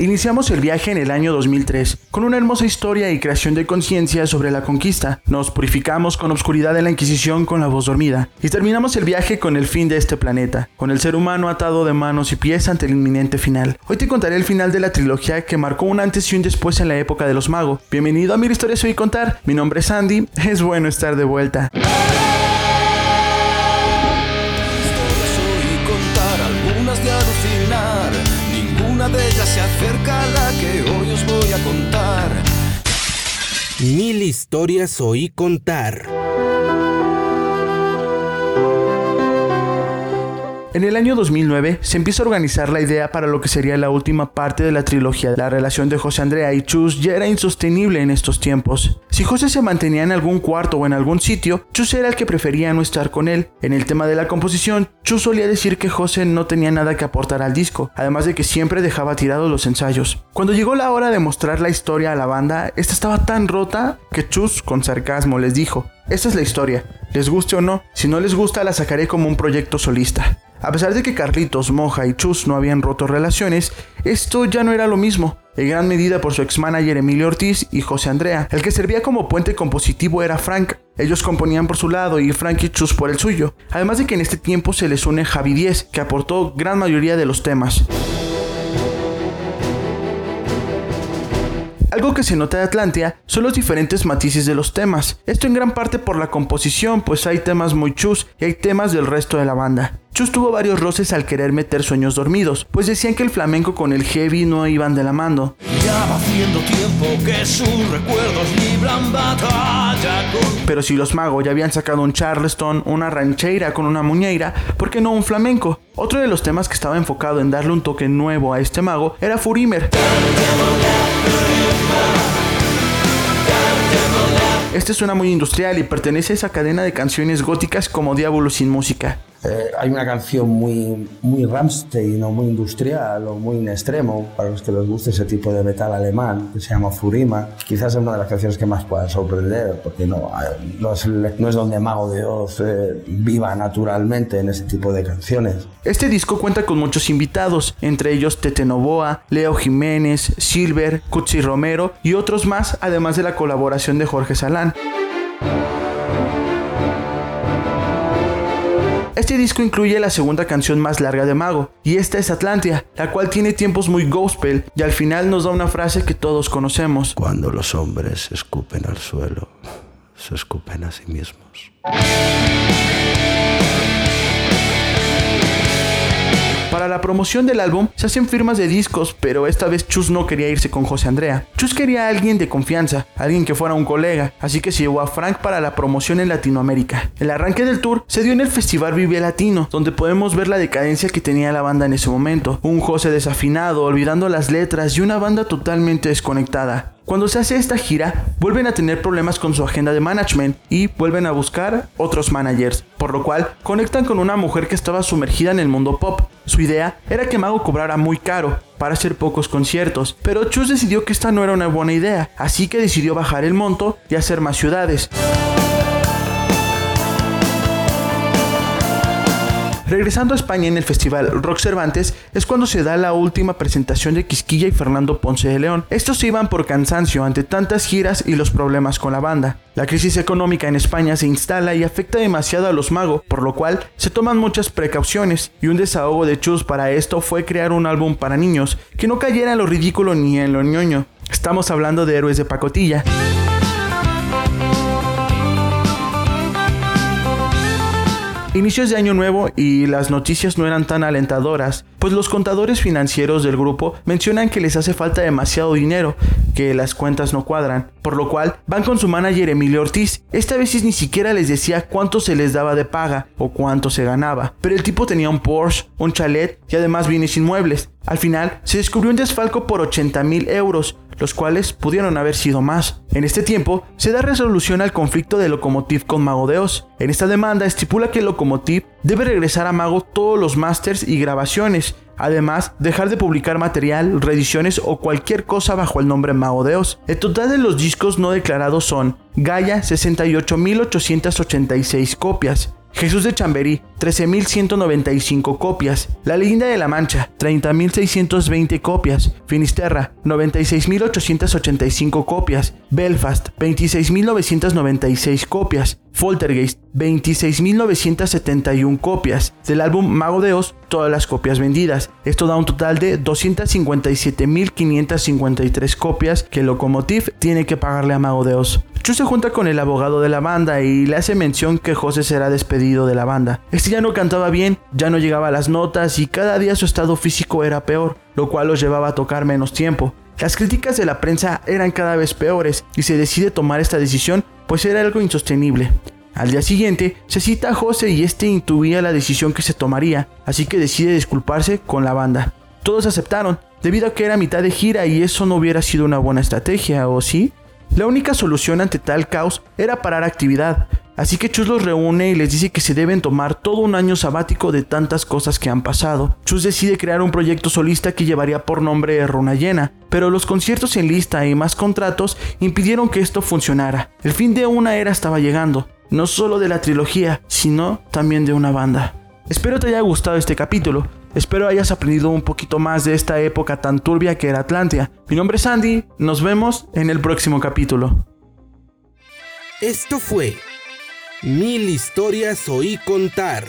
Iniciamos el viaje en el año 2003 con una hermosa historia y creación de conciencia sobre la conquista. Nos purificamos con obscuridad en la Inquisición con la voz dormida y terminamos el viaje con el fin de este planeta, con el ser humano atado de manos y pies ante el inminente final. Hoy te contaré el final de la trilogía que marcó un antes y un después en la época de los magos. Bienvenido a mi historia soy contar. Mi nombre es Andy. Es bueno estar de vuelta. Mil historias oí contar. En el año 2009 se empieza a organizar la idea para lo que sería la última parte de la trilogía. La relación de José Andrea y Chus ya era insostenible en estos tiempos. Si José se mantenía en algún cuarto o en algún sitio, Chus era el que prefería no estar con él. En el tema de la composición, Chus solía decir que José no tenía nada que aportar al disco, además de que siempre dejaba tirados los ensayos. Cuando llegó la hora de mostrar la historia a la banda, esta estaba tan rota que Chus con sarcasmo les dijo, esta es la historia, les guste o no, si no les gusta la sacaré como un proyecto solista. A pesar de que Carlitos, Moja y Chus no habían roto relaciones, esto ya no era lo mismo, en gran medida por su ex-manager Emilio Ortiz y José Andrea. El que servía como puente compositivo era Frank. Ellos componían por su lado y Frank y Chus por el suyo. Además de que en este tiempo se les une Javi Diez, que aportó gran mayoría de los temas. Algo que se nota de Atlantia son los diferentes matices de los temas. Esto en gran parte por la composición, pues hay temas muy chus y hay temas del resto de la banda. Chus tuvo varios roces al querer meter sueños dormidos, pues decían que el flamenco con el heavy no iban de la mano. tiempo que sus recuerdos Pero si los magos ya habían sacado un charleston, una rancheira con una muñeira, ¿por qué no un flamenco? Otro de los temas que estaba enfocado en darle un toque nuevo a este mago era Furimer. Este suena muy industrial y pertenece a esa cadena de canciones góticas como Diablo sin música. Eh, hay una canción muy, muy Rammstein o muy industrial o muy en extremo para los que les guste ese tipo de metal alemán que se llama Furima. Quizás es una de las canciones que más pueda sorprender porque no, eh, no, es, donde Mago de Oz eh, viva naturalmente en ese tipo de canciones. Este disco cuenta con muchos invitados, entre ellos Tete Novoa, Leo Jiménez, Silver, Cutsi Romero y otros más, además de la colaboración de Jorge Salán. Este disco incluye la segunda canción más larga de Mago, y esta es Atlantia, la cual tiene tiempos muy gospel y al final nos da una frase que todos conocemos. Cuando los hombres escupen al suelo, se escupen a sí mismos. Para la promoción del álbum se hacen firmas de discos, pero esta vez Chus no quería irse con José Andrea. Chus quería a alguien de confianza, alguien que fuera un colega, así que se llevó a Frank para la promoción en Latinoamérica. El arranque del tour se dio en el Festival Vive Latino, donde podemos ver la decadencia que tenía la banda en ese momento. Un José desafinado, olvidando las letras y una banda totalmente desconectada. Cuando se hace esta gira, vuelven a tener problemas con su agenda de management y vuelven a buscar otros managers, por lo cual conectan con una mujer que estaba sumergida en el mundo pop. Su idea era que Mago cobrara muy caro para hacer pocos conciertos, pero Chus decidió que esta no era una buena idea, así que decidió bajar el monto y hacer más ciudades. Regresando a España en el festival Rock Cervantes es cuando se da la última presentación de Quisquilla y Fernando Ponce de León. Estos iban por cansancio ante tantas giras y los problemas con la banda. La crisis económica en España se instala y afecta demasiado a los magos, por lo cual se toman muchas precauciones y un desahogo de Chus para esto fue crear un álbum para niños que no cayera en lo ridículo ni en lo ñoño. Estamos hablando de Héroes de Pacotilla. Inicios de año nuevo y las noticias no eran tan alentadoras, pues los contadores financieros del grupo mencionan que les hace falta demasiado dinero, que las cuentas no cuadran, por lo cual van con su manager Emilio Ortiz. Esta vez ni siquiera les decía cuánto se les daba de paga o cuánto se ganaba, pero el tipo tenía un Porsche, un chalet y además bienes inmuebles. Al final se descubrió un desfalco por 80 mil euros, los cuales pudieron haber sido más. En este tiempo, se da resolución al conflicto de Locomotiv con Mago de. En esta demanda estipula que Locomotiv debe regresar a Mago todos los masters y grabaciones, además dejar de publicar material, reediciones o cualquier cosa bajo el nombre Mago de Oz. El total de los discos no declarados son Gaia 68.886 copias, Jesús de Chamberí, 13.195 copias. La leyenda de la Mancha, 30.620 copias. Finisterra, 96.885 copias. Belfast, 26.996 copias. Foltergeist, 26.971 copias. Del álbum Mago de Oz, todas las copias vendidas. Esto da un total de 257.553 copias que Locomotive tiene que pagarle a Mago de Oz. Chu se junta con el abogado de la banda y le hace mención que José será despedido de la banda. Este ya no cantaba bien, ya no llegaba a las notas y cada día su estado físico era peor, lo cual los llevaba a tocar menos tiempo. Las críticas de la prensa eran cada vez peores y se decide tomar esta decisión pues era algo insostenible. Al día siguiente se cita a José y este intuía la decisión que se tomaría, así que decide disculparse con la banda. Todos aceptaron, debido a que era mitad de gira y eso no hubiera sido una buena estrategia, ¿o sí? La única solución ante tal caos era parar actividad, así que Chus los reúne y les dice que se deben tomar todo un año sabático de tantas cosas que han pasado. Chus decide crear un proyecto solista que llevaría por nombre Runa Llena, pero los conciertos en lista y más contratos impidieron que esto funcionara. El fin de una era estaba llegando, no solo de la trilogía, sino también de una banda. Espero te haya gustado este capítulo. Espero hayas aprendido un poquito más de esta época tan turbia que era Atlantia. Mi nombre es Andy, nos vemos en el próximo capítulo. Esto fue Mil historias oí contar.